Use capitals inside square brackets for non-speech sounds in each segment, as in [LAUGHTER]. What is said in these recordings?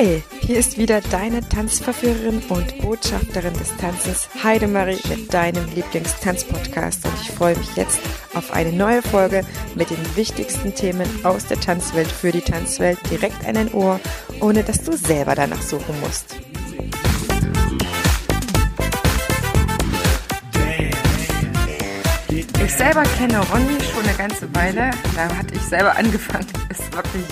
Hi, hier ist wieder deine Tanzverführerin und Botschafterin des Tanzes Heidemarie mit deinem Lieblingstanzpodcast und ich freue mich jetzt auf eine neue Folge mit den wichtigsten Themen aus der Tanzwelt für die Tanzwelt direkt an dein Ohr, ohne dass du selber danach suchen musst. Ich selber kenne Ronny schon eine ganze Weile. Da hatte ich selber angefangen. [LAUGHS] Ist wirklich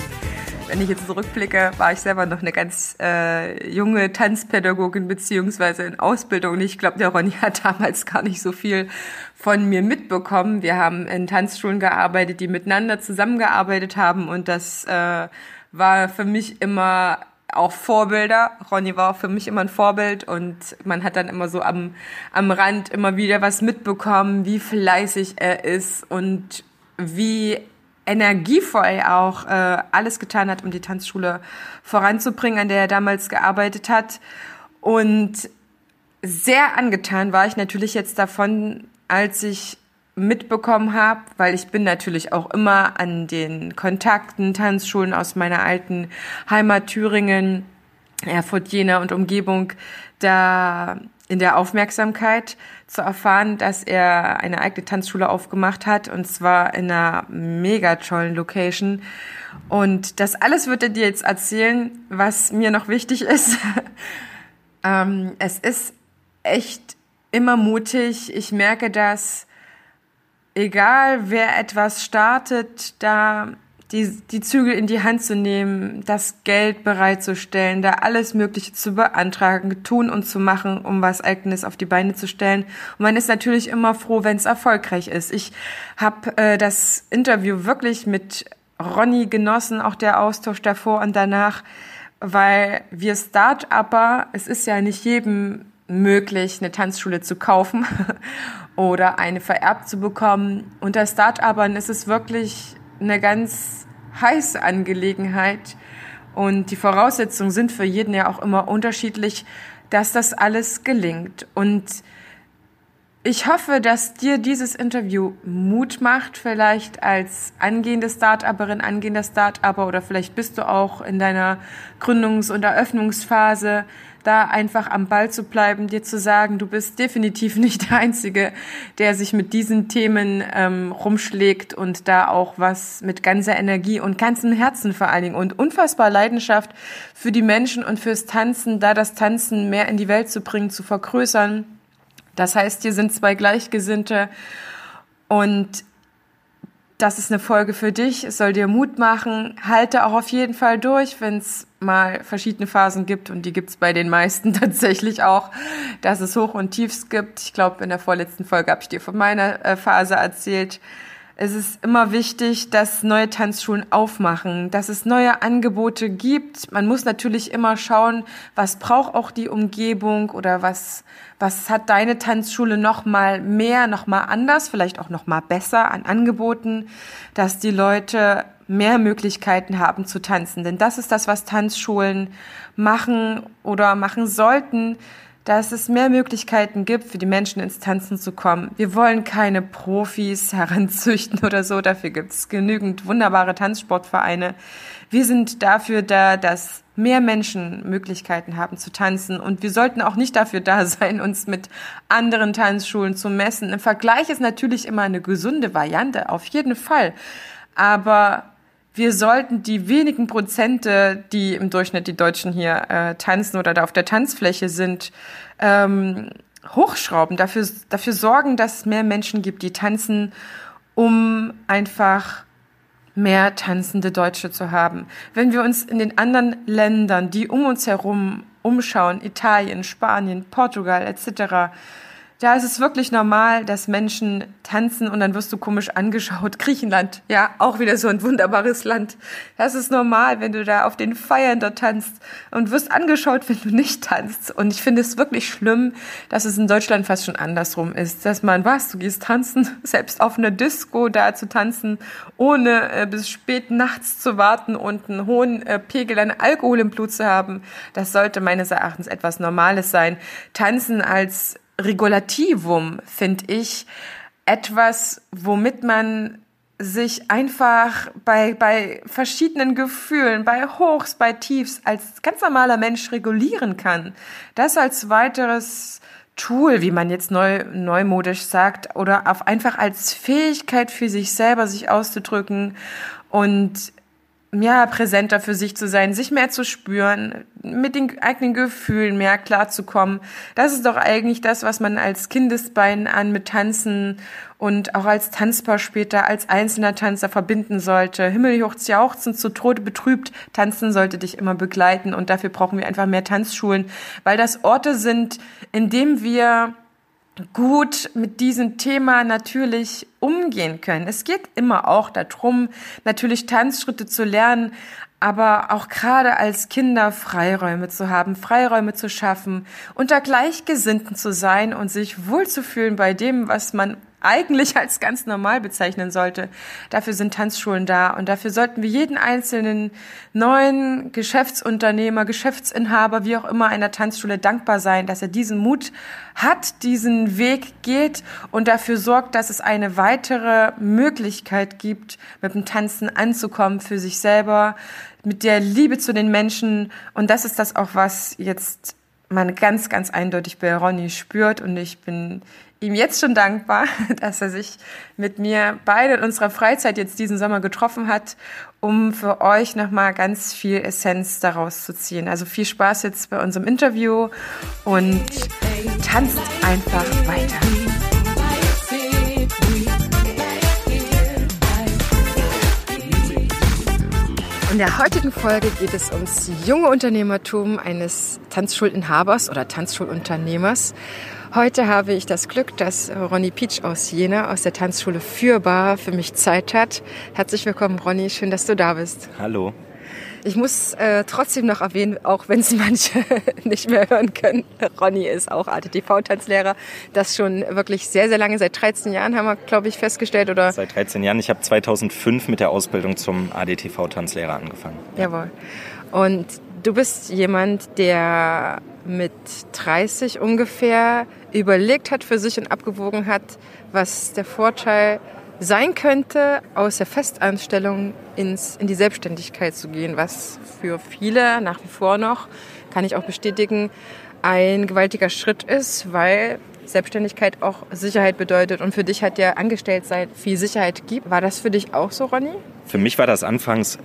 wenn ich jetzt zurückblicke, war ich selber noch eine ganz äh, junge Tanzpädagogin beziehungsweise in Ausbildung. Und ich glaube, der Ronny hat [LAUGHS] damals gar nicht so viel von mir mitbekommen. Wir haben in Tanzschulen gearbeitet, die miteinander zusammengearbeitet haben und das äh, war für mich immer auch Vorbilder. Ronny war auch für mich immer ein Vorbild und man hat dann immer so am, am Rand immer wieder was mitbekommen, wie fleißig er ist und wie energievoll auch äh, alles getan hat, um die Tanzschule voranzubringen, an der er damals gearbeitet hat. Und sehr angetan war ich natürlich jetzt davon, als ich mitbekommen habe, weil ich bin natürlich auch immer an den Kontakten, Tanzschulen aus meiner alten Heimat Thüringen, Erfurt, Jena und Umgebung da in der Aufmerksamkeit zu erfahren, dass er eine eigene Tanzschule aufgemacht hat und zwar in einer mega tollen Location. Und das alles wird er dir jetzt erzählen, was mir noch wichtig ist. [LAUGHS] ähm, es ist echt immer mutig. Ich merke, dass egal wer etwas startet, da die, die Zügel in die Hand zu nehmen, das Geld bereitzustellen, da alles Mögliche zu beantragen, tun und zu machen, um was Eigenes auf die Beine zu stellen. Und man ist natürlich immer froh, wenn es erfolgreich ist. Ich habe äh, das Interview wirklich mit Ronny genossen, auch der Austausch davor und danach, weil wir Start-Upper, es ist ja nicht jedem möglich, eine Tanzschule zu kaufen [LAUGHS] oder eine vererbt zu bekommen. Unter Start-Upern ist es wirklich eine ganz heiße Angelegenheit und die Voraussetzungen sind für jeden ja auch immer unterschiedlich, dass das alles gelingt. Und ich hoffe, dass dir dieses Interview Mut macht, vielleicht als angehende Start-Upperin, angehender Start-Upper oder vielleicht bist du auch in deiner Gründungs- und Eröffnungsphase da einfach am Ball zu bleiben, dir zu sagen, du bist definitiv [LAUGHS] nicht der Einzige, der sich mit diesen Themen ähm, rumschlägt und da auch was mit ganzer Energie und ganzem Herzen vor allen Dingen und unfassbar Leidenschaft für die Menschen und fürs Tanzen, da das Tanzen mehr in die Welt zu bringen, zu vergrößern. Das heißt, hier sind zwei Gleichgesinnte und das ist eine Folge für dich. Es soll dir Mut machen. Halte auch auf jeden Fall durch, wenn es mal verschiedene Phasen gibt und die gibt's bei den meisten [LAUGHS] tatsächlich auch, dass es Hoch und Tiefs gibt. Ich glaube, in der vorletzten Folge habe ich dir von meiner äh, Phase erzählt. Es ist immer wichtig, dass neue Tanzschulen aufmachen, dass es neue Angebote gibt. Man muss natürlich immer schauen, was braucht auch die Umgebung oder was, was hat deine Tanzschule noch mal mehr, noch mal anders, vielleicht auch noch mal besser an Angeboten, dass die Leute mehr Möglichkeiten haben zu tanzen. Denn das ist das, was Tanzschulen machen oder machen sollten dass es mehr Möglichkeiten gibt, für die Menschen ins Tanzen zu kommen. Wir wollen keine Profis [LAUGHS] heranzüchten oder so. Dafür gibt es genügend wunderbare Tanzsportvereine. Wir sind dafür da, dass mehr Menschen Möglichkeiten haben zu tanzen. Und wir sollten auch nicht dafür da sein, uns mit anderen Tanzschulen zu messen. Im Vergleich ist natürlich immer eine gesunde Variante, auf jeden Fall. Aber wir sollten die wenigen Prozente, die im Durchschnitt die Deutschen hier äh, tanzen oder da auf der Tanzfläche sind, ähm, hochschrauben, dafür, dafür sorgen, dass es mehr Menschen gibt, die tanzen, um einfach mehr tanzende Deutsche zu haben. Wenn wir uns in den anderen Ländern, die um uns herum umschauen, Italien, Spanien, Portugal etc., da ist es wirklich normal, dass Menschen tanzen und dann wirst du komisch angeschaut. [LAUGHS] Griechenland, ja, auch wieder so ein wunderbares Land. Das ist normal, wenn du da auf den Feiern dort tanzt und wirst angeschaut, wenn du nicht tanzt. Und ich finde es wirklich schlimm, dass es in Deutschland fast schon andersrum ist. Dass man, was, du gehst tanzen, [LAUGHS] selbst auf einer Disco da zu tanzen, ohne äh, bis spät nachts zu warten und einen hohen äh, Pegel an Alkohol im Blut zu haben. Das sollte meines Erachtens etwas Normales sein. Tanzen als Regulativum, finde ich, etwas, womit man sich einfach bei, bei verschiedenen Gefühlen, bei Hochs, bei Tiefs als ganz normaler Mensch regulieren kann. Das als weiteres Tool, wie man jetzt neu, neumodisch sagt, oder auf einfach als Fähigkeit für sich selber sich auszudrücken und ja, präsenter für sich zu sein, sich mehr zu spüren, mit den eigenen Gefühlen mehr klarzukommen. Das ist doch eigentlich das, was man als Kindesbein an mit Tanzen und auch als Tanzpaar später als einzelner Tanzer verbinden sollte. Himmelhoch jauchzen, zu Tode betrübt, tanzen sollte dich immer begleiten und dafür brauchen wir einfach mehr Tanzschulen, weil das Orte sind, in dem wir gut mit diesem Thema natürlich umgehen können. Es geht immer auch darum, natürlich Tanzschritte zu lernen, aber auch gerade als Kinder Freiräume zu haben, Freiräume zu schaffen, unter Gleichgesinnten zu sein und sich wohlzufühlen bei dem, was man eigentlich als ganz normal bezeichnen sollte. Dafür sind Tanzschulen da und dafür sollten wir jeden einzelnen neuen Geschäftsunternehmer, Geschäftsinhaber, wie auch immer einer Tanzschule dankbar sein, dass er diesen Mut hat, diesen Weg geht und dafür sorgt, dass es eine weitere Möglichkeit gibt, mit dem Tanzen anzukommen für sich selber, mit der Liebe zu den Menschen und das ist das auch, was jetzt man ganz, ganz eindeutig bei Ronny spürt und ich bin ihm jetzt schon dankbar, [LAUGHS] dass er sich mit mir beide in unserer Freizeit jetzt diesen Sommer getroffen hat, um für euch nochmal ganz viel Essenz daraus zu ziehen. Also viel Spaß jetzt bei unserem Interview und tanzt einfach weiter. In der heutigen Folge geht es ums junge Unternehmertum eines Tanzschulinhabers oder Tanzschulunternehmers. Heute habe ich das Glück, dass Ronny Pietsch aus Jena, aus der Tanzschule Fürbar, für mich Zeit hat. Herzlich willkommen, Ronny. Schön, dass du da bist. Hallo. Ich muss äh, trotzdem noch erwähnen, auch wenn es [LAUGHS] manche nicht mehr hören können, Ronny ist auch ATTV-Tanzlehrer. Das schon wirklich sehr, sehr lange, seit 13 Jahren haben wir, glaube ich, festgestellt. Oder? Seit 13 Jahren. Ich habe 2005 mit der Ausbildung zum ADTV-Tanzlehrer angefangen. Jawohl. Und du bist jemand, der mit 30 ungefähr überlegt hat für sich und abgewogen hat, was der Vorteil sein könnte, aus der Festanstellung ins, in die Selbstständigkeit zu gehen, was für viele nach wie vor noch, kann ich auch bestätigen, ein gewaltiger Schritt ist, weil Selbstständigkeit auch Sicherheit bedeutet und für dich hat der Angestelltsein viel Sicherheit gibt. War das für dich auch so, Ronny? Für mich war das anfangs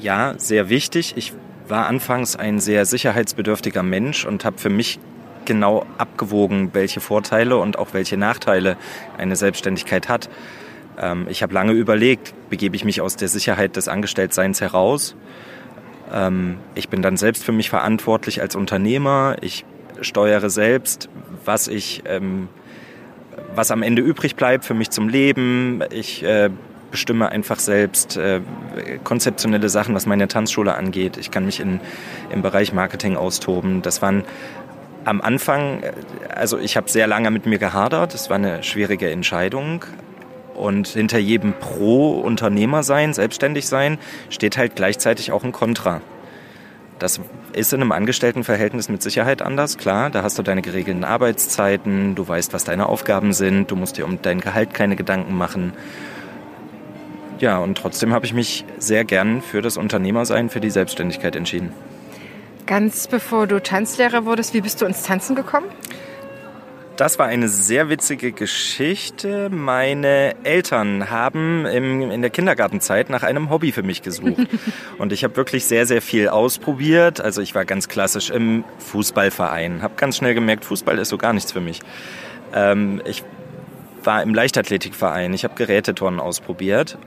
ja sehr wichtig. Ich war anfangs ein sehr sicherheitsbedürftiger Mensch und habe für mich genau abgewogen, welche Vorteile und auch welche Nachteile eine Selbstständigkeit hat. Ähm, ich habe lange überlegt, begebe ich mich aus der Sicherheit des Angestelltseins heraus. Ähm, ich bin dann selbst für mich verantwortlich als Unternehmer. Ich steuere selbst, was ich, ähm, was am Ende übrig bleibt für mich zum Leben. Ich äh, bestimme einfach selbst äh, konzeptionelle Sachen, was meine Tanzschule angeht. Ich kann mich in, im Bereich Marketing austoben. Das waren am Anfang, äh, also ich habe sehr lange mit mir gehadert. Das war eine schwierige Entscheidung. Und hinter jedem Pro-Unternehmer sein, selbstständig sein, steht halt gleichzeitig auch ein Kontra. Das ist in einem Angestelltenverhältnis mit Sicherheit anders, klar. Da hast du deine geregelten Arbeitszeiten, du weißt, was deine Aufgaben sind, du musst dir um dein Gehalt keine Gedanken machen. Ja, und trotzdem habe ich mich sehr gern für das Unternehmersein, für die Selbstständigkeit entschieden. Ganz bevor du Tanzlehrer wurdest, wie bist du ins Tanzen gekommen? Das war eine sehr witzige Geschichte. Meine Eltern haben im, in der Kindergartenzeit nach einem Hobby für mich gesucht. [LAUGHS] Und ich habe wirklich sehr, sehr viel ausprobiert. Also ich war ganz klassisch im Fußballverein, habe ganz schnell gemerkt, Fußball ist so gar nichts für mich. Ähm, ich war im Leichtathletikverein, ich habe Geräteturnen ausprobiert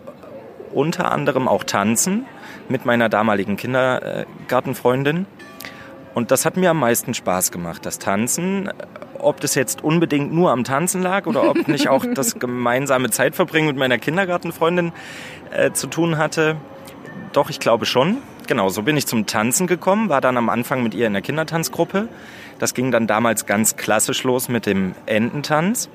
unter anderem auch tanzen mit meiner damaligen Kindergartenfreundin. Und das hat mir am meisten Spaß gemacht, das Tanzen. Ob das jetzt unbedingt nur am Tanzen lag oder ob nicht auch das [LAUGHS] gemeinsame Zeitverbringen mit meiner Kindergartenfreundin äh, zu tun hatte. Doch, ich glaube schon. Genau, so bin ich zum Tanzen gekommen, war dann am Anfang mit ihr in der Kindertanzgruppe. Das ging dann damals ganz klassisch los mit dem Ententanz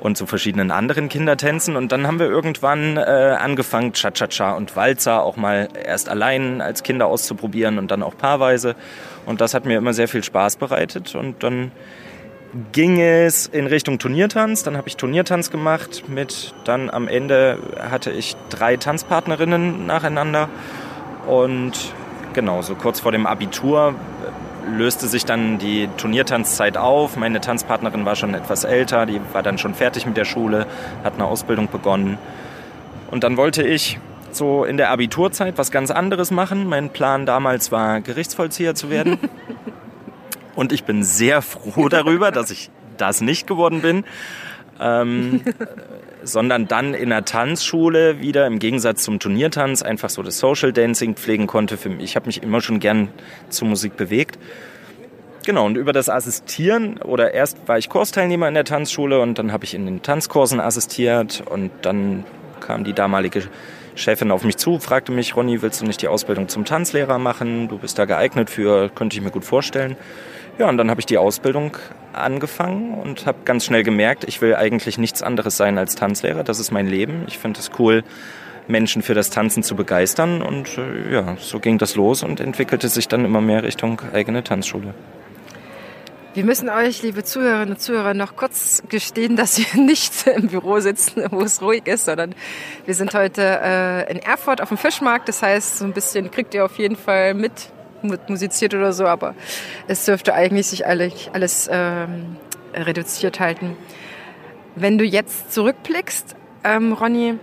und zu verschiedenen anderen Kindertänzen. Und dann haben wir irgendwann äh, angefangen, Cha-Cha-Cha und Walzer auch mal erst allein als Kinder auszuprobieren und dann auch paarweise. Und das hat mir immer sehr viel Spaß bereitet. Und dann ging es in Richtung Turniertanz. Dann habe ich Turniertanz gemacht. Mit dann am Ende hatte ich drei Tanzpartnerinnen nacheinander. Und genau, so kurz vor dem Abitur löste sich dann die Turniertanzzeit auf. Meine Tanzpartnerin war schon etwas älter, die war dann schon fertig mit der Schule, hat eine Ausbildung begonnen. Und dann wollte ich so in der Abiturzeit was ganz anderes machen. Mein Plan damals war, Gerichtsvollzieher zu werden. [LAUGHS] Und ich bin sehr froh darüber, dass ich das nicht geworden bin. Ähm, [LAUGHS] sondern dann in der Tanzschule wieder im Gegensatz zum Turniertanz einfach so das Social Dancing pflegen konnte. Für mich. Ich habe mich immer schon gern zur Musik bewegt. Genau, und über das Assistieren, oder erst war ich Kursteilnehmer in der Tanzschule und dann habe ich in den Tanzkursen assistiert und dann kam die damalige Chefin auf mich zu, fragte mich, Ronny, willst du nicht die Ausbildung zum Tanzlehrer machen? Du bist da geeignet für, könnte ich mir gut vorstellen. Ja, und dann habe ich die Ausbildung angefangen und habe ganz schnell gemerkt, ich will eigentlich nichts anderes sein als Tanzlehrer. Das ist mein Leben. Ich finde es cool, Menschen für das Tanzen zu begeistern. Und äh, ja, so ging das los und entwickelte sich dann immer mehr Richtung eigene Tanzschule. Wir müssen euch, liebe Zuhörerinnen und Zuhörer, noch kurz gestehen, dass wir [LAUGHS] nicht im Büro sitzen, wo es ruhig ist, sondern wir sind heute äh, in Erfurt auf dem Fischmarkt. Das heißt, so ein bisschen kriegt ihr auf jeden Fall mit, musiziert oder so, aber es dürfte eigentlich sich alles, ähm, reduziert halten. Wenn du jetzt zurückblickst, ähm, Ronny,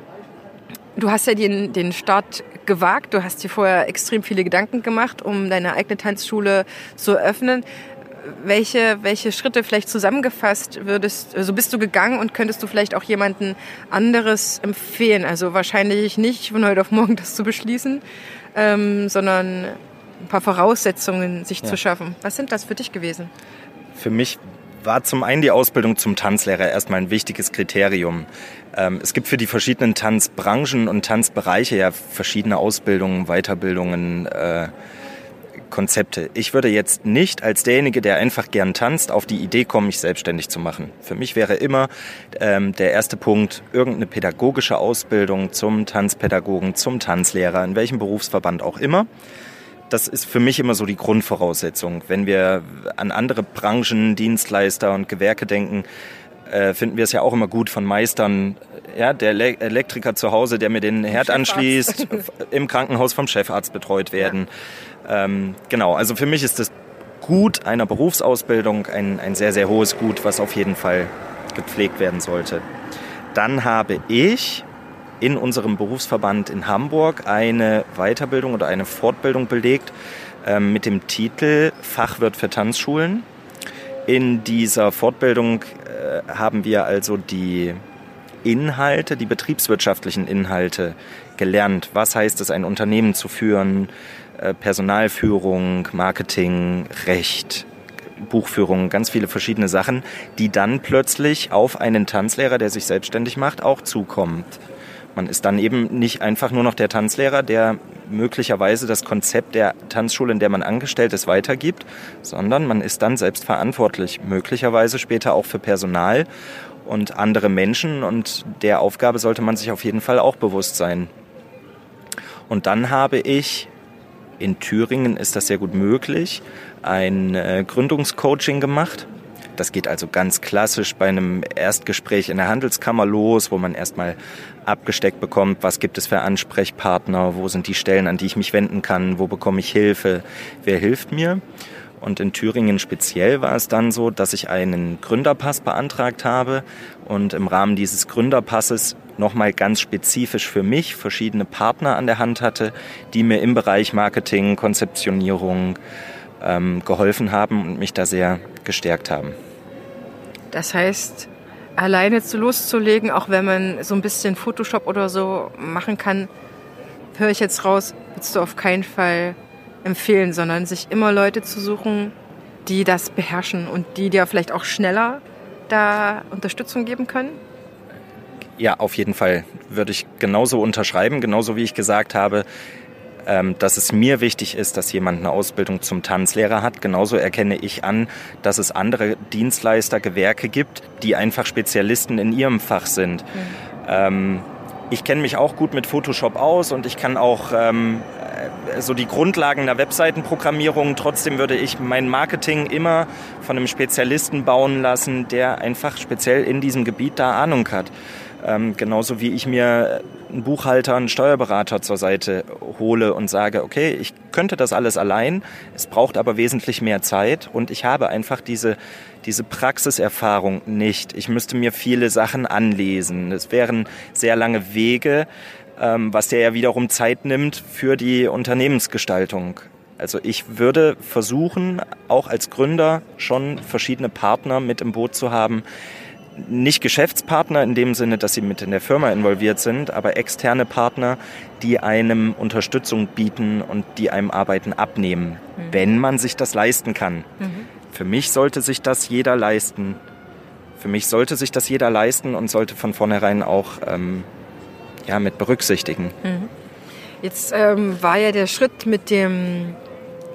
du hast ja den, den Start gewagt, du hast dir vorher extrem viele Gedanken gemacht, um deine eigene Tanzschule zu öffnen. Welche, welche Schritte vielleicht zusammengefasst würdest, so also bist du gegangen und könntest du vielleicht auch jemanden anderes empfehlen? Also wahrscheinlich nicht von heute auf morgen das zu beschließen, ähm, sondern ein paar Voraussetzungen sich ja. zu schaffen. Was sind das für dich gewesen? Für mich war zum einen die Ausbildung zum Tanzlehrer erstmal ein wichtiges Kriterium. Ähm, es gibt für die verschiedenen Tanzbranchen und Tanzbereiche ja verschiedene Ausbildungen, Weiterbildungen, äh, Konzepte. Ich würde jetzt nicht als derjenige, der einfach gern tanzt, auf die Idee kommen, mich selbstständig zu machen. Für mich wäre immer ähm, der erste Punkt irgendeine pädagogische Ausbildung zum Tanzpädagogen, zum Tanzlehrer, in welchem Berufsverband auch immer das ist für mich immer so die Grundvoraussetzung. Wenn wir an andere Branchen, Dienstleister und Gewerke denken, äh, finden wir es ja auch immer gut von Meistern, ja, der Elektriker zu Hause, der mir den Herd anschließt, [LAUGHS] im Krankenhaus vom Chefarzt betreut werden. Ja. Ähm, genau, also für mich ist das Gut einer Berufsausbildung ein, ein sehr, sehr hohes Gut, was auf jeden Fall gepflegt werden sollte. Dann habe ich in unserem Berufsverband in Hamburg eine Weiterbildung oder eine Fortbildung belegt äh, mit dem Titel Fachwirt für Tanzschulen. In dieser Fortbildung äh, haben wir also die Inhalte, die betriebswirtschaftlichen Inhalte gelernt. Was heißt es, ein Unternehmen zu führen? Äh, Personalführung, Marketing, Recht, Buchführung, ganz viele verschiedene Sachen, die dann plötzlich auf einen Tanzlehrer, der sich selbstständig macht, auch zukommt. Man ist dann eben nicht einfach nur noch der Tanzlehrer, der möglicherweise das Konzept der Tanzschule, in der man angestellt ist, weitergibt, sondern man ist dann selbst verantwortlich, möglicherweise später auch für Personal und andere Menschen und der Aufgabe sollte man sich auf jeden Fall auch bewusst sein. Und dann habe ich, in Thüringen ist das sehr gut möglich, ein äh, Gründungscoaching gemacht das geht also ganz klassisch bei einem Erstgespräch in der Handelskammer los, wo man erstmal abgesteckt bekommt, was gibt es für Ansprechpartner, wo sind die Stellen, an die ich mich wenden kann, wo bekomme ich Hilfe, wer hilft mir. Und in Thüringen speziell war es dann so, dass ich einen Gründerpass beantragt habe und im Rahmen dieses Gründerpasses nochmal ganz spezifisch für mich verschiedene Partner an der Hand hatte, die mir im Bereich Marketing, Konzeptionierung ähm, geholfen haben und mich da sehr gestärkt haben. Das heißt, alleine zu loszulegen, auch wenn man so ein bisschen Photoshop oder so machen kann, höre ich jetzt raus, würdest du auf keinen Fall empfehlen, sondern sich immer Leute zu suchen, die das beherrschen und die dir vielleicht auch schneller da Unterstützung geben können? Ja, auf jeden Fall würde ich genauso unterschreiben, genauso wie ich gesagt habe, dass es mir wichtig ist, dass jemand eine Ausbildung zum Tanzlehrer hat. Genauso erkenne ich an, dass es andere Dienstleister, Gewerke gibt, die einfach Spezialisten in ihrem Fach sind. Mhm. Ähm, ich kenne mich auch gut mit Photoshop aus und ich kann auch ähm, so die Grundlagen der Webseitenprogrammierung. Trotzdem würde ich mein Marketing immer von einem Spezialisten bauen lassen, der einfach speziell in diesem Gebiet da Ahnung hat. Ähm, genauso wie ich mir einen Buchhalter, einen Steuerberater zur Seite hole und sage, okay, ich könnte das alles allein, es braucht aber wesentlich mehr Zeit und ich habe einfach diese, diese Praxiserfahrung nicht. Ich müsste mir viele Sachen anlesen. Es wären sehr lange Wege, ähm, was der ja wiederum Zeit nimmt für die Unternehmensgestaltung. Also ich würde versuchen, auch als Gründer schon verschiedene Partner mit im Boot zu haben, nicht Geschäftspartner in dem Sinne, dass sie mit in der Firma involviert sind, aber externe Partner, die einem Unterstützung bieten und die einem Arbeiten abnehmen, mhm. wenn man sich das leisten kann. Mhm. Für mich sollte sich das jeder leisten. Für mich sollte sich das jeder leisten und sollte von vornherein auch ähm, ja, mit berücksichtigen. Mhm. Jetzt ähm, war ja der Schritt mit dem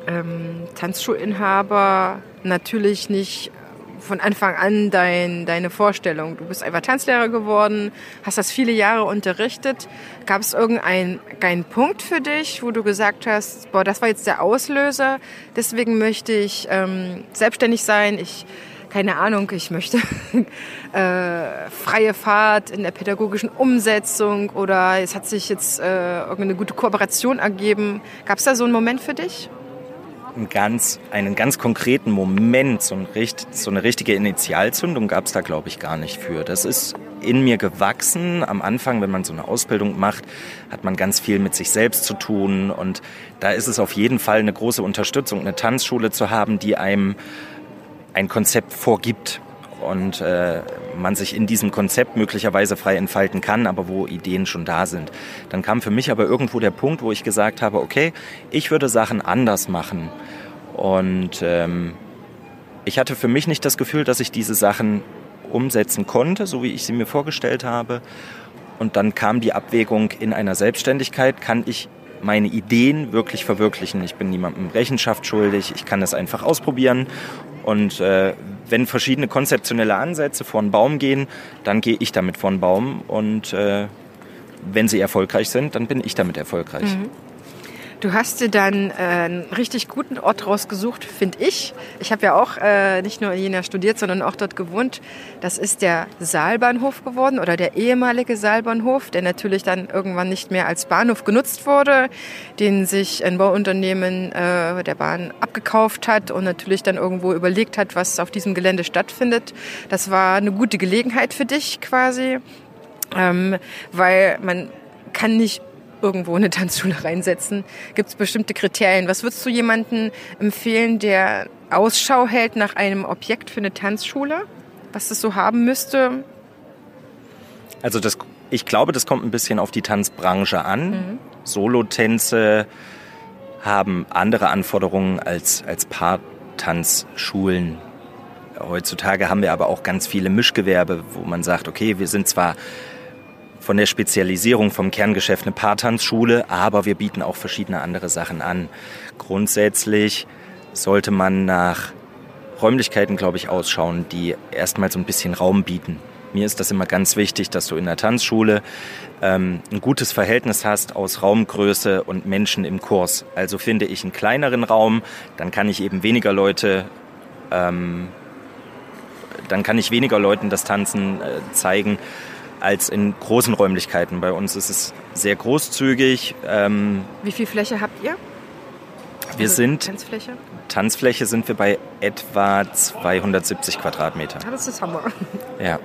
ähm, Tanzschulinhaber natürlich nicht von Anfang an dein, deine Vorstellung? Du bist einfach Tanzlehrer geworden, hast das viele Jahre unterrichtet. Gab es irgendeinen einen Punkt für dich, wo du gesagt hast, boah, das war jetzt der Auslöser, deswegen möchte ich ähm, selbstständig sein, ich keine Ahnung, ich möchte [LAUGHS] äh, freie Fahrt in der pädagogischen Umsetzung oder es hat sich jetzt äh, irgendeine gute Kooperation ergeben. Gab es da so einen Moment für dich? Ganz, einen ganz konkreten Moment, so, ein, so eine richtige Initialzündung gab es da, glaube ich, gar nicht für. Das ist in mir gewachsen. Am Anfang, wenn man so eine Ausbildung macht, hat man ganz viel mit sich selbst zu tun. Und da ist es auf jeden Fall eine große Unterstützung, eine Tanzschule zu haben, die einem ein Konzept vorgibt und äh, man sich in diesem Konzept möglicherweise frei entfalten kann, aber wo Ideen schon da sind. Dann kam für mich aber irgendwo der Punkt, wo ich gesagt habe, okay, ich würde Sachen anders machen. Und ähm, ich hatte für mich nicht das Gefühl, dass ich diese Sachen umsetzen konnte, so wie ich sie mir vorgestellt habe. Und dann kam die Abwägung in einer Selbstständigkeit, kann ich meine Ideen wirklich verwirklichen. Ich bin niemandem Rechenschaft schuldig, ich kann es einfach ausprobieren und äh, wenn verschiedene konzeptionelle Ansätze vor einen Baum gehen, dann gehe ich damit vor einen Baum. Und äh, wenn sie erfolgreich sind, dann bin ich damit erfolgreich. Mhm. Du hast dir dann äh, einen richtig guten Ort rausgesucht, finde ich. Ich habe ja auch äh, nicht nur in Jena studiert, sondern auch dort gewohnt. Das ist der Saalbahnhof geworden oder der ehemalige Saalbahnhof, der natürlich dann irgendwann nicht mehr als Bahnhof genutzt wurde, den sich ein Bauunternehmen äh, der Bahn abgekauft hat und natürlich dann irgendwo überlegt hat, was auf diesem Gelände stattfindet. Das war eine gute Gelegenheit für dich quasi, ähm, weil man kann nicht irgendwo eine Tanzschule [LAUGHS] reinsetzen? Gibt es bestimmte Kriterien? Was würdest du jemandem empfehlen, der Ausschau hält nach einem Objekt für eine Tanzschule? Was das so haben müsste? Also das, ich glaube, das kommt ein bisschen auf die Tanzbranche an. Mhm. Solotänze haben andere Anforderungen als, als Paartanzschulen. Heutzutage haben wir aber auch ganz viele Mischgewerbe, wo man sagt, okay, wir sind zwar von der Spezialisierung vom Kerngeschäft eine Paartanzschule, aber wir bieten auch verschiedene andere Sachen an. Grundsätzlich sollte man nach Räumlichkeiten, glaube ich, ausschauen, die erstmal so ein bisschen Raum bieten. Mir ist das immer ganz wichtig, dass du in der Tanzschule ähm, ein gutes Verhältnis hast aus Raumgröße und Menschen im Kurs. Also finde ich einen kleineren Raum, dann kann ich eben weniger Leute, ähm, dann kann ich weniger Leuten das Tanzen äh, zeigen als in großen Räumlichkeiten. Bei uns ist es sehr großzügig. Ähm, Wie viel Fläche habt ihr? Wir also sind Tanzfläche? Tanzfläche sind wir bei etwa 270 Quadratmeter. Ah, das ist Hammer. [LAUGHS] Ja.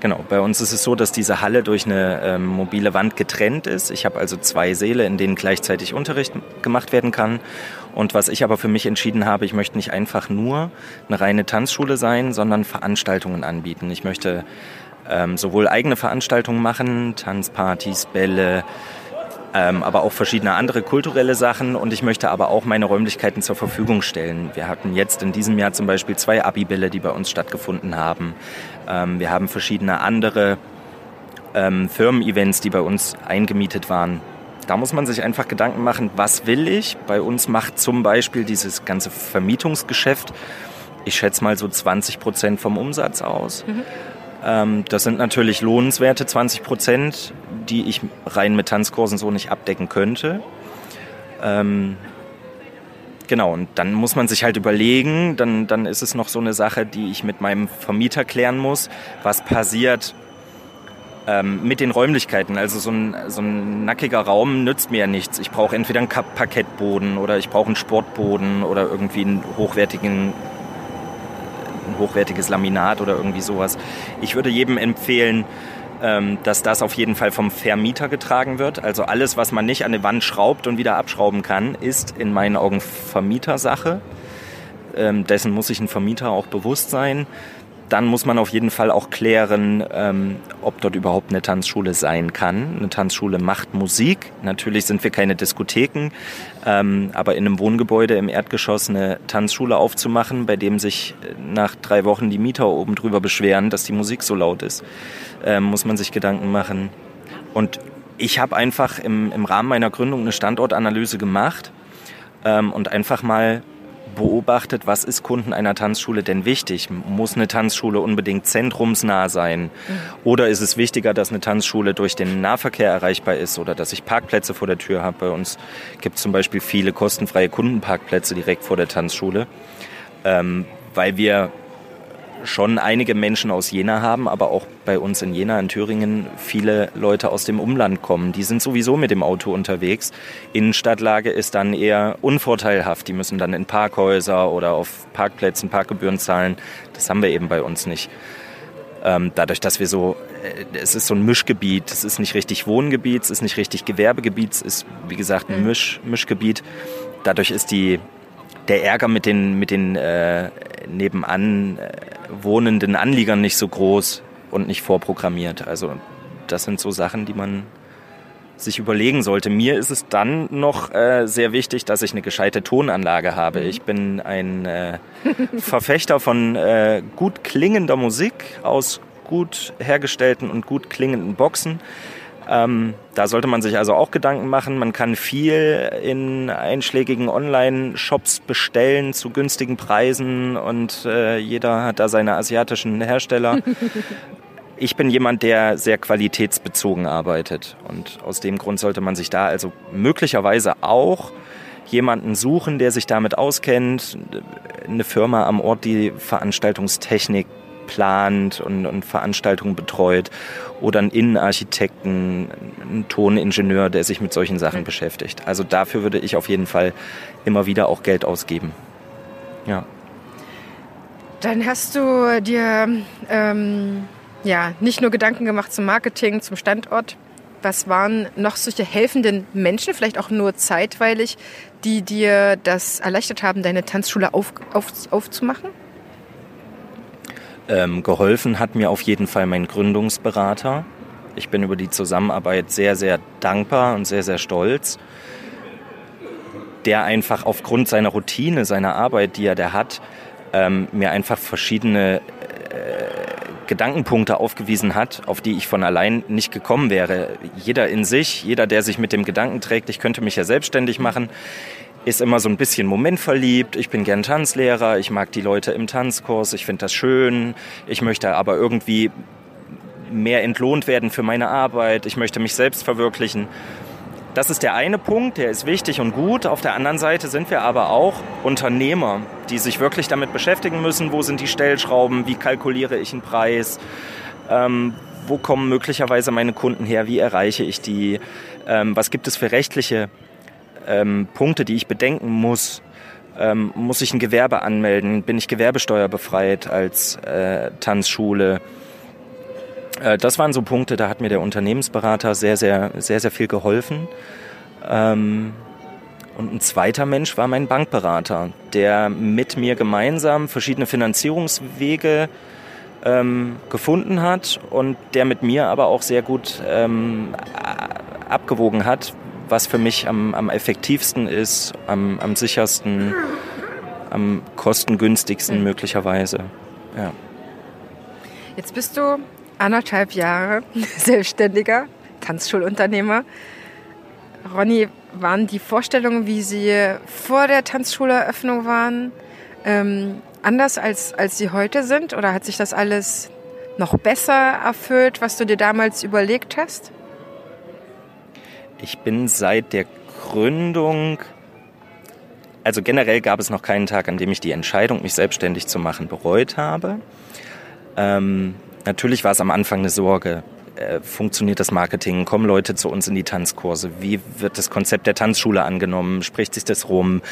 Genau, bei uns ist es so, dass diese Halle durch eine ähm, mobile Wand getrennt ist. Ich habe also zwei Säle, in denen gleichzeitig Unterricht gemacht werden kann. Und was ich aber für mich entschieden habe, ich möchte nicht einfach nur eine reine Tanzschule sein, sondern Veranstaltungen anbieten. Ich möchte ähm, sowohl eigene Veranstaltungen machen, Tanzpartys, Bälle, ähm, aber auch verschiedene andere kulturelle Sachen und ich möchte aber auch meine Räumlichkeiten zur Verfügung stellen. Wir hatten jetzt in diesem Jahr zum Beispiel zwei Abibälle, die bei uns stattgefunden haben. Ähm, wir haben verschiedene andere ähm, Firmen-Events, die bei uns eingemietet waren. Da muss man sich einfach Gedanken machen, was will ich? Bei uns macht zum Beispiel dieses ganze Vermietungsgeschäft, ich schätze mal so 20 Prozent vom Umsatz aus. Mhm. Ähm, das sind natürlich lohnenswerte 20 Prozent, die ich rein mit Tanzkursen so nicht abdecken könnte. Ähm, genau, und dann muss man sich halt überlegen, dann, dann ist es noch so eine Sache, die ich mit meinem Vermieter klären muss, was passiert ähm, mit den Räumlichkeiten. Also so ein, so ein nackiger Raum nützt mir ja nichts. Ich brauche entweder einen Parkettboden oder ich brauche einen Sportboden oder irgendwie einen hochwertigen ein hochwertiges Laminat oder irgendwie sowas. Ich würde jedem empfehlen, ähm, dass das auf jeden Fall vom Vermieter getragen wird. Also alles, was man nicht an die Wand schraubt und wieder abschrauben kann, ist in meinen Augen Vermietersache. Ähm, dessen muss sich ein Vermieter auch bewusst sein dann muss man auf jeden Fall auch klären, ähm, ob dort überhaupt eine Tanzschule sein kann. Eine Tanzschule macht Musik. Natürlich sind wir keine Diskotheken, ähm, aber in einem Wohngebäude im Erdgeschoss eine Tanzschule aufzumachen, bei dem sich nach drei Wochen die Mieter oben drüber beschweren, dass die Musik so laut ist, ähm, muss man sich Gedanken machen. Und ich habe einfach im, im Rahmen meiner Gründung eine Standortanalyse gemacht ähm, und einfach mal beobachtet, was ist Kunden einer Tanzschule denn wichtig? Muss eine Tanzschule unbedingt zentrumsnah sein? Mhm. Oder ist es wichtiger, dass eine Tanzschule durch den Nahverkehr erreichbar ist oder dass ich Parkplätze vor der Tür habe? Bei uns gibt es zum Beispiel viele kostenfreie Kundenparkplätze direkt vor der Tanzschule, ähm, weil wir schon einige Menschen aus Jena haben, aber auch bei uns in Jena, in Thüringen, viele Leute aus dem Umland kommen. Die sind sowieso mit dem Auto unterwegs. Innenstadtlage ist dann eher unvorteilhaft. Die müssen dann in Parkhäuser oder auf Parkplätzen Parkgebühren zahlen. Das haben wir eben bei uns nicht. Ähm, dadurch, dass wir so, äh, es ist so ein Mischgebiet, es ist nicht richtig Wohngebiet, es ist nicht richtig Gewerbegebiet, es ist, wie gesagt, ein mhm. Misch, Mischgebiet. Dadurch ist die, der Ärger mit den, mit den äh, nebenan äh, wohnenden Anliegern nicht so groß und nicht vorprogrammiert. Also das sind so Sachen, die man sich überlegen sollte. Mir ist es dann noch äh, sehr wichtig, dass ich eine gescheite Tonanlage habe. Ich bin ein äh, [LAUGHS] Verfechter von äh, gut klingender Musik aus gut hergestellten und gut klingenden Boxen. Ähm, da sollte man sich also auch Gedanken machen. Man kann viel in einschlägigen Online-Shops bestellen zu günstigen Preisen und äh, jeder hat da seine asiatischen Hersteller. [LAUGHS] Ich bin jemand, der sehr qualitätsbezogen arbeitet und aus dem Grund sollte man sich da also möglicherweise auch jemanden suchen, der sich damit auskennt, eine Firma am Ort, die Veranstaltungstechnik plant und, und Veranstaltungen betreut oder einen Innenarchitekten, einen Toningenieur, der sich mit solchen Sachen beschäftigt. Also dafür würde ich auf jeden Fall immer wieder auch Geld ausgeben. Ja. Dann hast du dir ähm, ja nicht nur Gedanken gemacht zum Marketing, zum Standort. Was waren noch solche helfenden Menschen, vielleicht auch nur zeitweilig, die dir das erleichtert haben, deine Tanzschule auf, auf, aufzumachen? Ähm, geholfen hat mir auf jeden Fall mein Gründungsberater. Ich bin über die Zusammenarbeit sehr, sehr dankbar und sehr, sehr stolz. Der einfach aufgrund seiner Routine, seiner Arbeit, die er da hat, ähm, mir einfach verschiedene äh, Gedankenpunkte aufgewiesen hat, auf die ich von allein nicht gekommen wäre. Jeder in sich, jeder, der sich mit dem Gedanken trägt, ich könnte mich ja selbstständig machen, ist immer so ein bisschen momentverliebt. Ich bin gern Tanzlehrer, ich mag die Leute im Tanzkurs, ich finde das schön. Ich möchte aber irgendwie mehr entlohnt werden für meine Arbeit. Ich möchte mich selbst verwirklichen. Das ist der eine Punkt, der ist wichtig und gut. Auf der anderen Seite sind wir aber auch Unternehmer, die sich wirklich damit beschäftigen müssen, wo sind die Stellschrauben, wie kalkuliere ich einen Preis, ähm, wo kommen möglicherweise meine Kunden her, wie erreiche ich die, ähm, was gibt es für rechtliche ähm, Punkte, die ich bedenken muss. Ähm, muss ich ein Gewerbe anmelden? Bin ich gewerbesteuerbefreit als äh, Tanzschule? Äh, das waren so Punkte, da hat mir der Unternehmensberater sehr, sehr, sehr, sehr viel geholfen. Ähm, und ein zweiter Mensch war mein Bankberater, der mit mir gemeinsam verschiedene Finanzierungswege ähm, gefunden hat und der mit mir aber auch sehr gut ähm, abgewogen hat, was für mich am, am effektivsten ist, am, am sichersten, am kostengünstigsten mhm. möglicherweise. Ja. Jetzt bist du anderthalb Jahre [LAUGHS] selbstständiger Tanzschulunternehmer. Ronny, waren die Vorstellungen, wie sie vor der Tanzschuleröffnung waren, ähm, anders als, als sie heute sind? Oder hat sich das alles noch besser erfüllt, was du dir damals überlegt hast? Ich bin seit der Gründung, also generell gab es noch keinen Tag, an dem ich die Entscheidung, mich selbstständig zu machen, bereut habe. Ähm, natürlich war es am Anfang eine Sorge. Äh, funktioniert das Marketing? Kommen Leute zu uns in die Tanzkurse? Wie wird das Konzept der Tanzschule angenommen? Spricht sich das rum?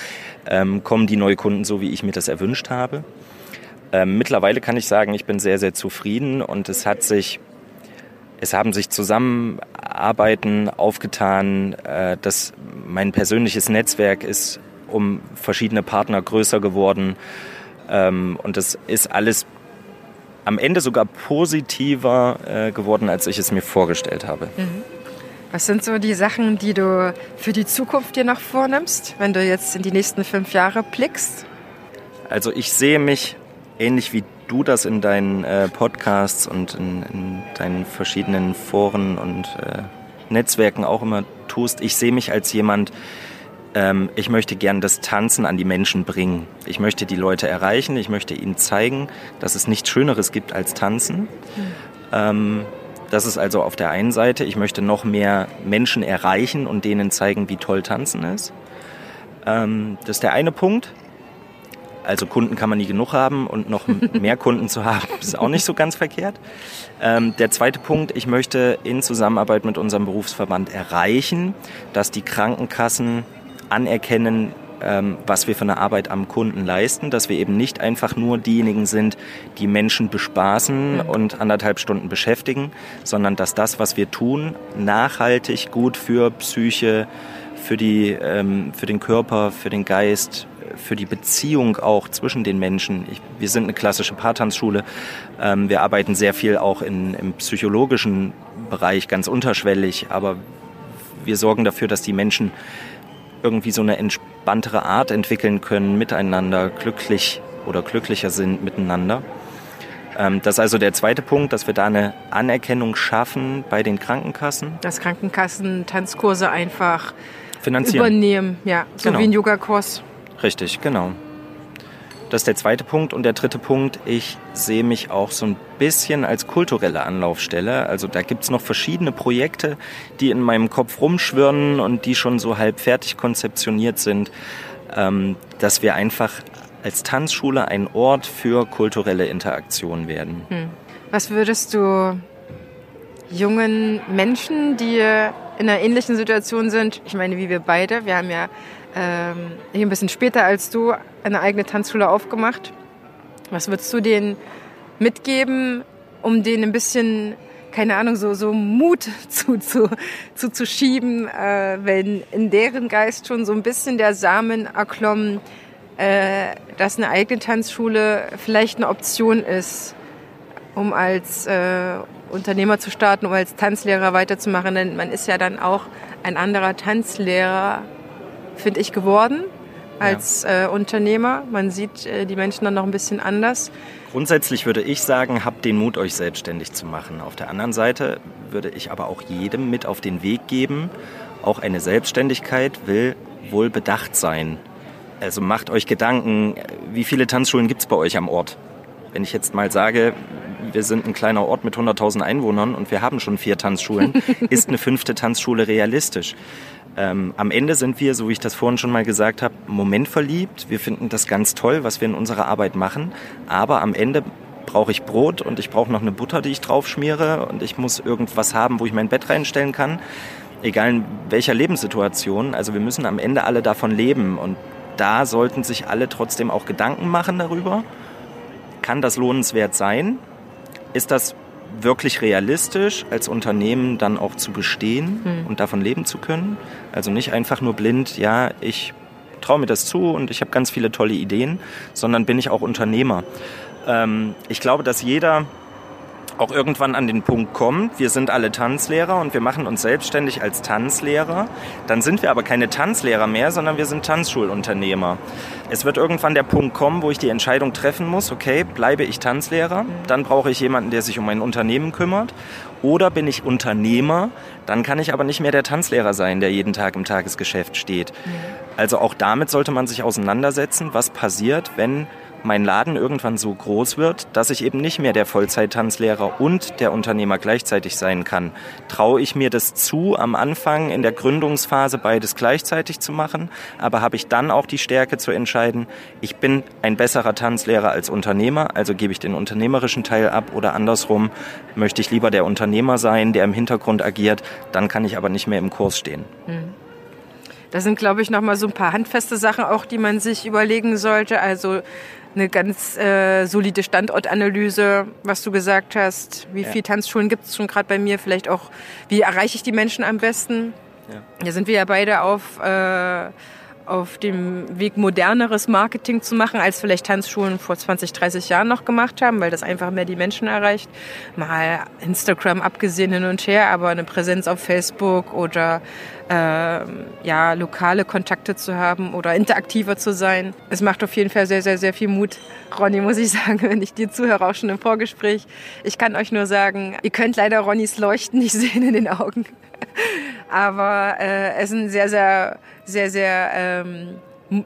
Ähm, kommen die Neukunden so, wie ich mir das erwünscht habe? Ähm, mittlerweile kann ich sagen, ich bin sehr, sehr zufrieden und es hat sich, es haben sich Zusammenarbeiten aufgetan, äh, dass mein persönliches Netzwerk ist um verschiedene Partner größer geworden ähm, und es ist alles am Ende sogar positiver äh, geworden, als ich es mir vorgestellt habe. Mhm. Was sind so die Sachen, die du für die Zukunft dir noch vornimmst, wenn du jetzt in die nächsten fünf Jahre blickst? Also ich sehe mich ähnlich wie du das in deinen äh, Podcasts und in, in, deinen verschiedenen Foren und äh, Netzwerken auch immer tust. Ich sehe mich als jemand, ähm, ich möchte gern das Tanzen an die Menschen bringen. Ich möchte die Leute erreichen, ich möchte ihnen zeigen, dass es nichts Schöneres gibt als Tanzen. Mhm. Ähm, das ist also auf der einen Seite, ich möchte noch mehr Menschen erreichen und denen zeigen, wie toll Tanzen ist. Ähm, das ist der eine Punkt. Also Kunden kann man nie genug haben und noch [LAUGHS] mehr Kunden zu haben, ist auch nicht so ganz verkehrt. Ähm, der zweite Punkt, ich möchte in Zusammenarbeit mit unserem Berufsverband erreichen, dass die Krankenkassen anerkennen, ähm, was wir für eine Arbeit am Kunden leisten, dass wir eben nicht einfach nur diejenigen sind, die Menschen bespaßen und anderthalb Stunden beschäftigen, sondern dass das, was wir tun, nachhaltig gut für Psyche, für, die, ähm, für den Körper, für den Geist, für die Beziehung auch zwischen den Menschen. Ich, wir sind eine klassische Paartanzschule. Ähm, wir arbeiten sehr viel auch in, im psychologischen Bereich, ganz unterschwellig, aber wir sorgen dafür, dass die Menschen irgendwie so eine entspanntere Art entwickeln können, miteinander glücklich oder glücklicher sind miteinander. Ähm, das ist also der zweite Punkt, dass wir da eine Anerkennung schaffen bei den Krankenkassen. Dass Krankenkassen Tanzkurse einfach Finanzieren. übernehmen, ja, so genau. wie ein Yogakurs. Richtig, genau. Das ist der zweite Punkt. Und der dritte Punkt, ich sehe mich auch so ein bisschen als kulturelle Anlaufstelle. Also da gibt es noch verschiedene Projekte, die in meinem Kopf rumschwirren und die schon so halb fertig konzeptioniert sind, ähm, dass wir einfach als Tanzschule ein Ort für kulturelle Interaktion werden. Hm. Was würdest du jungen Menschen, die in einer ähnlichen Situation sind, ich meine, wie wir beide, wir haben ja ähm, ein bisschen später als du eine eigene Tanzschule aufgemacht. Was würdest du denen mitgeben, um denen ein bisschen, keine Ahnung, so, so Mut [LAUGHS] zu, zu, zu, äh, wenn in deren Geist schon so ein bisschen der Samen erklommen, äh, dass eine eigene Tanzschule vielleicht eine Option ist, um als äh, Unternehmer zu starten, um als Tanzlehrer weiterzumachen. Denn man ist ja dann auch ein anderer Tanzlehrer finde ich, geworden als ja. äh, Unternehmer. Man sieht äh, die Menschen dann noch ein bisschen anders. Grundsätzlich würde ich sagen, habt den Mut, euch selbstständig zu machen. Auf der anderen Seite würde ich aber auch jedem mit auf den Weg geben, auch eine Selbstständigkeit will wohl bedacht sein. Also macht euch Gedanken, wie viele Tanzschulen gibt es bei euch am Ort? Wenn ich jetzt mal sage, wir sind ein kleiner Ort mit 100.000 Einwohnern und wir haben schon vier Tanzschulen, [LAUGHS] ist eine fünfte Tanzschule realistisch? Ähm, am Ende sind wir, so wie ich das vorhin schon mal gesagt habe, momentverliebt. Wir finden das ganz toll, was wir in unserer Arbeit machen. Aber am Ende brauche ich Brot und ich brauche noch eine Butter, die ich drauf schmiere und ich muss irgendwas haben, wo ich mein Bett reinstellen kann. Egal in welcher Lebenssituation. Also wir müssen am Ende alle davon leben und da sollten sich alle trotzdem auch Gedanken machen darüber. Kann das lohnenswert sein? Ist das wirklich realistisch, als Unternehmen dann auch zu bestehen mhm. und davon leben zu können. Also nicht einfach nur blind, ja, ich traue mir das zu und ich habe ganz viele tolle Ideen, sondern bin ich auch Unternehmer. Ähm, ich glaube, dass jeder auch irgendwann an den Punkt kommt, wir sind alle Tanzlehrer und wir machen uns selbstständig als Tanzlehrer, dann sind wir aber keine Tanzlehrer mehr, sondern wir sind Tanzschulunternehmer. Es wird irgendwann der Punkt kommen, wo ich die Entscheidung treffen muss, okay, bleibe ich Tanzlehrer, dann brauche ich jemanden, der sich um mein Unternehmen kümmert, oder bin ich Unternehmer, dann kann ich aber nicht mehr der Tanzlehrer sein, der jeden Tag im Tagesgeschäft steht. Also auch damit sollte man sich auseinandersetzen, was passiert, wenn mein Laden irgendwann so groß wird, dass ich eben nicht mehr der Vollzeit-Tanzlehrer und der Unternehmer gleichzeitig sein kann. Traue ich mir das zu, am Anfang in der Gründungsphase beides gleichzeitig zu machen, aber habe ich dann auch die Stärke zu entscheiden, ich bin ein besserer Tanzlehrer als Unternehmer, also gebe ich den unternehmerischen Teil ab oder andersrum, möchte ich lieber der Unternehmer sein, der im Hintergrund agiert, dann kann ich aber nicht mehr im Kurs stehen. Mhm. Da sind, glaube ich, noch mal so ein paar handfeste Sachen auch, die man sich überlegen sollte. Also eine ganz äh, solide Standortanalyse, was du gesagt hast. Wie ja. viele Tanzschulen gibt es schon gerade bei mir? Vielleicht auch, wie erreiche ich die Menschen am besten? Ja. Da sind wir ja beide auf äh, auf dem Weg moderneres Marketing zu machen, als vielleicht Tanzschulen vor 20, 30 Jahren noch gemacht haben, weil das einfach mehr die Menschen erreicht. Mal Instagram abgesehen hin und her, aber eine Präsenz auf Facebook oder äh, ja, lokale Kontakte zu haben oder interaktiver zu sein. Es macht auf jeden Fall sehr, sehr, sehr viel Mut. Ronny, muss ich [LAUGHS] sagen, wenn ich dir zuhöre, auch schon im Vorgespräch. Ich kann euch nur sagen, ihr könnt leider Ronnys Leuchten nicht sehen in den Augen. [LAUGHS] Aber äh, es ist ein sehr, sehr, sehr, sehr ähm,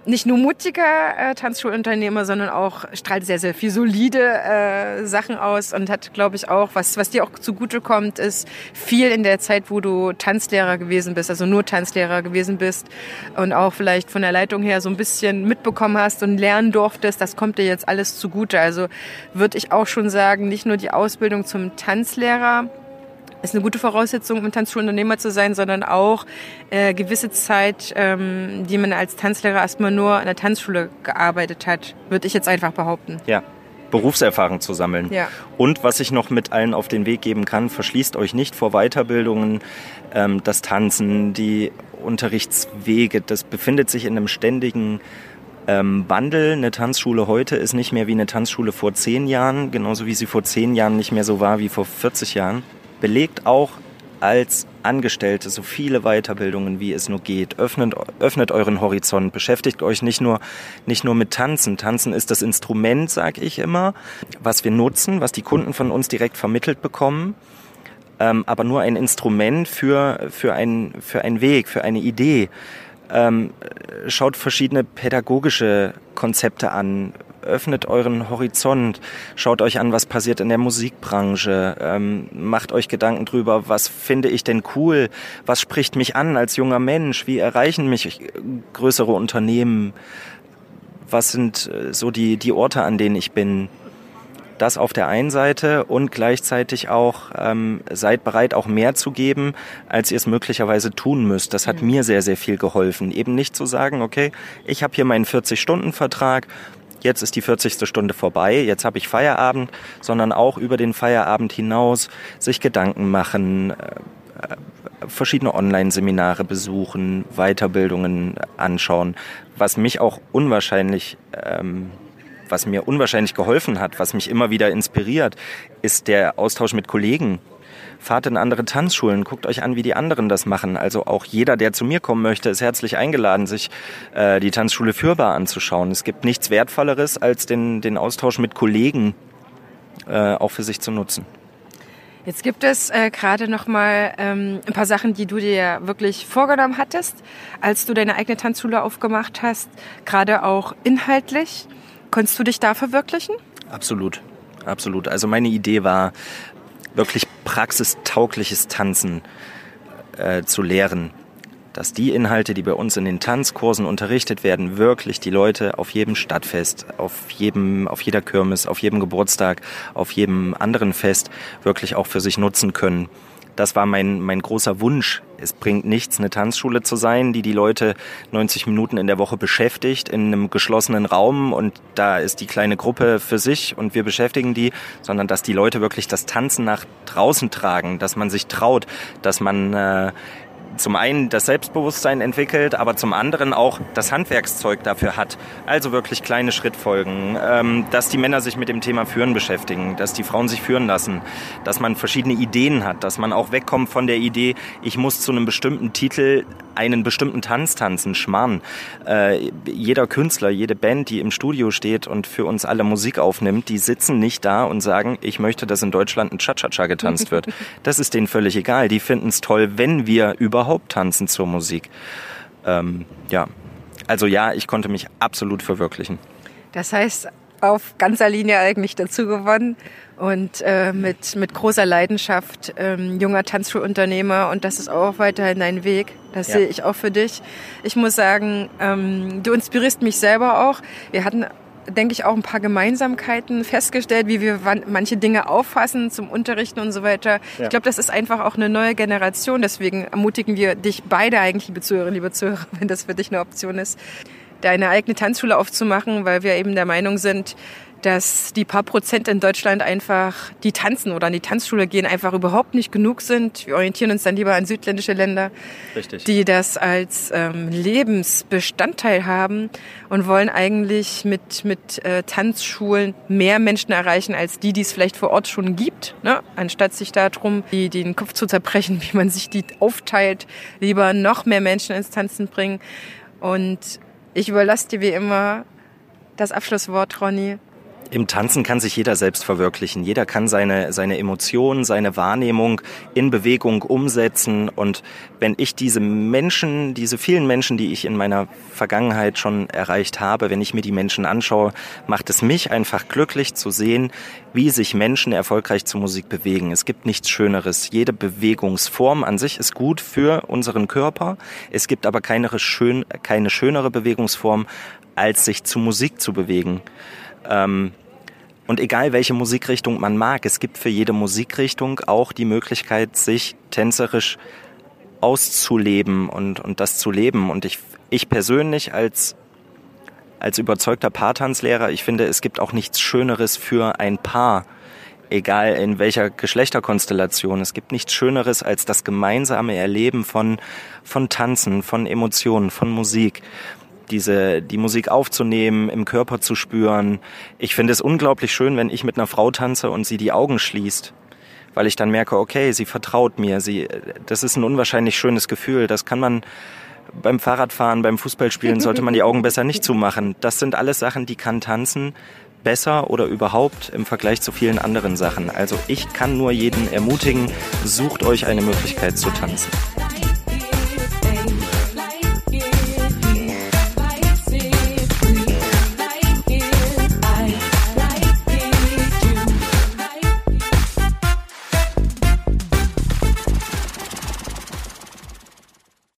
nicht nur mutiger äh, Tanzschulunternehmer, sondern auch strahlt sehr, sehr viel solide äh, Sachen aus und hat, glaube ich, auch, was, was dir auch zugute kommt, ist viel in der Zeit, wo du Tanzlehrer gewesen bist, also nur Tanzlehrer gewesen bist und auch vielleicht von der Leitung her so ein bisschen mitbekommen hast und lernen durftest, das kommt dir jetzt alles zugute. Also würde ich auch schon sagen, nicht nur die Ausbildung zum Tanzlehrer, ist eine gute Voraussetzung, um Tanzschulunternehmer zu sein, sondern auch äh, gewisse Zeit, ähm, die man als Tanzlehrer erstmal nur an der Tanzschule gearbeitet hat, würde ich jetzt einfach behaupten. Ja. Berufserfahrung zu sammeln. Ja. Und was ich noch mit allen auf den Weg geben kann, verschließt euch nicht vor Weiterbildungen. Ähm, das Tanzen, die Unterrichtswege, das befindet sich in einem ständigen ähm, Wandel. Eine Tanzschule heute ist nicht mehr wie eine Tanzschule vor zehn Jahren, genauso wie sie vor zehn Jahren nicht mehr so war wie vor 40 Jahren belegt auch als Angestellte so viele Weiterbildungen, wie es nur geht. Öffnet, öffnet euren Horizont, beschäftigt euch nicht nur, nicht nur mit Tanzen. Tanzen ist das Instrument, sage ich immer, was wir nutzen, was die Kunden von uns direkt vermittelt bekommen. Ähm, aber nur ein Instrument für, für, ein, für einen Weg, für eine Idee. Ähm, schaut verschiedene pädagogische Konzepte an, öffnet euren Horizont, schaut euch an, was passiert in der Musikbranche, ähm, macht euch Gedanken drüber, was finde ich denn cool, was spricht mich an als junger Mensch, wie erreichen mich größere Unternehmen, was sind äh, so die, die Orte, an denen ich bin. Das auf der einen Seite und gleichzeitig auch ähm, seid bereit, auch mehr zu geben, als ihr es möglicherweise tun müsst. Das hat mhm. mir sehr, sehr viel geholfen. Eben nicht zu sagen, okay, ich habe hier meinen 40-Stunden-Vertrag jetzt ist die 40. Stunde vorbei, jetzt habe ich Feierabend, sondern auch über den Feierabend hinaus sich Gedanken machen, äh, äh, verschiedene Online-Seminare besuchen, Weiterbildungen anschauen, was mich auch unwahrscheinlich, ähm, was mir unwahrscheinlich geholfen hat, was mich immer wieder inspiriert, ist der Austausch mit Kollegen, fahrt in andere Tanzschulen, guckt euch an, wie die anderen das machen. Also auch jeder, der zu mir kommen möchte, ist herzlich eingeladen, sich äh, die Tanzschule Fürbar anzuschauen. Es gibt nichts Wertvolleres, als den, den Austausch mit Kollegen äh, auch für sich zu nutzen. Jetzt gibt es äh, gerade noch mal ähm, ein paar Sachen, die du dir wirklich vorgenommen hattest, als du deine eigene Tanzschule aufgemacht hast, gerade auch inhaltlich. Konntest du dich da verwirklichen? Absolut, absolut. Also meine Idee war, wirklich praxistaugliches Tanzen äh, zu lehren. Dass die Inhalte, die bei uns in den Tanzkursen unterrichtet werden, wirklich die Leute auf jedem Stadtfest, auf jedem, auf jeder Kirmes, auf jedem Geburtstag, auf jedem anderen Fest wirklich auch für sich nutzen können das war mein, mein großer Wunsch. Es bringt nichts, eine Tanzschule zu sein, die die Leute 90 Minuten in der Woche beschäftigt, in einem geschlossenen Raum und da ist die kleine Gruppe für sich und wir beschäftigen die, sondern dass die Leute wirklich das Tanzen nach draußen tragen, dass man sich traut, dass man äh, zum einen das Selbstbewusstsein entwickelt, aber zum anderen auch das Handwerkszeug dafür hat. Also wirklich kleine Schrittfolgen, ähm, dass die Männer sich mit dem Thema Führen beschäftigen, dass die Frauen sich führen lassen, dass man verschiedene Ideen hat, dass man auch wegkommt von der Idee, ich muss zu einem bestimmten Titel einen bestimmten Tanz tanzen, Schmarrn. Äh, jeder Künstler, jede Band, die im Studio steht und für uns alle Musik aufnimmt, die sitzen nicht da und sagen, ich möchte, dass in Deutschland ein Cha-Cha-Cha getanzt wird. [LAUGHS] Das ist denen völlig egal. Die finden es toll, wenn wir überhaupt tanzen zur Musik. Ähm, ja, also ja, ich konnte mich absolut verwirklichen. Das heißt, auf ganzer Linie eigentlich dazu gewonnen und äh, mit, mit großer Leidenschaft ähm, junger Tanzschulunternehmer und das ist auch weiterhin dein Weg. Das ja. sehe ich auch für dich. Ich muss sagen, ähm, du inspirierst mich selber auch. Wir hatten denke ich, auch ein paar Gemeinsamkeiten festgestellt, wie wir manche Dinge auffassen zum Unterrichten und so weiter. Ja. Ich glaube, das ist einfach auch eine neue Generation. Deswegen ermutigen wir dich beide eigentlich, liebe Zuhörerinnen, liebe Zuhörer, [LAUGHS] wenn das für dich eine Option ist, deine eigene Tanzschule aufzumachen, weil wir eben der Meinung sind, dass die paar Prozent in Deutschland einfach, die tanzen oder an die Tanzschule gehen, einfach überhaupt nicht genug sind. Wir orientieren uns dann lieber an südländische Länder, Richtig. die das als ähm, Lebensbestandteil haben und wollen eigentlich mit, mit äh, Tanzschulen mehr Menschen erreichen, als die, die es vielleicht vor Ort schon gibt. Ne? Anstatt sich darum, die, den Kopf zu zerbrechen, [LAUGHS] wie man sich die aufteilt, lieber noch mehr Menschen ins Tanzen bringen. Und ich überlasse dir wie immer das Abschlusswort, Ronny. Im Tanzen kann sich jeder selbst verwirklichen. Jeder kann seine, seine Emotionen, seine Wahrnehmung in Bewegung umsetzen. Und wenn ich diese Menschen, diese vielen Menschen, die ich in meiner Vergangenheit schon erreicht habe, wenn ich mir die Menschen anschaue, macht es mich einfach glücklich zu sehen, wie sich Menschen erfolgreich zur Musik bewegen. Es gibt nichts Schöneres. Jede Bewegungsform an sich ist gut für unseren Körper. Es gibt aber keine, schön, keine schönere Bewegungsform als sich zu Musik zu bewegen. Ähm, und egal welche Musikrichtung man mag, es gibt für jede Musikrichtung auch die Möglichkeit, sich tänzerisch auszuleben und, und das zu leben. Und ich, ich persönlich als, als überzeugter Paartanzlehrer, ich finde, es gibt auch nichts Schöneres für ein Paar, egal in welcher Geschlechterkonstellation. Es gibt nichts Schöneres als das gemeinsame Erleben von, von Tanzen, von Emotionen, von Musik diese, die Musik aufzunehmen, im Körper zu spüren. Ich finde es unglaublich schön, wenn ich mit einer Frau tanze und sie die Augen schließt. Weil ich dann merke, okay, sie vertraut mir. Sie, das ist ein unwahrscheinlich schönes Gefühl. Das kann man beim Fahrradfahren, beim Fußballspielen sollte man die Augen besser nicht zumachen. Das sind alles Sachen, die kann tanzen besser oder überhaupt im Vergleich zu vielen anderen Sachen. Also ich kann nur jeden ermutigen, sucht euch eine Möglichkeit zu tanzen.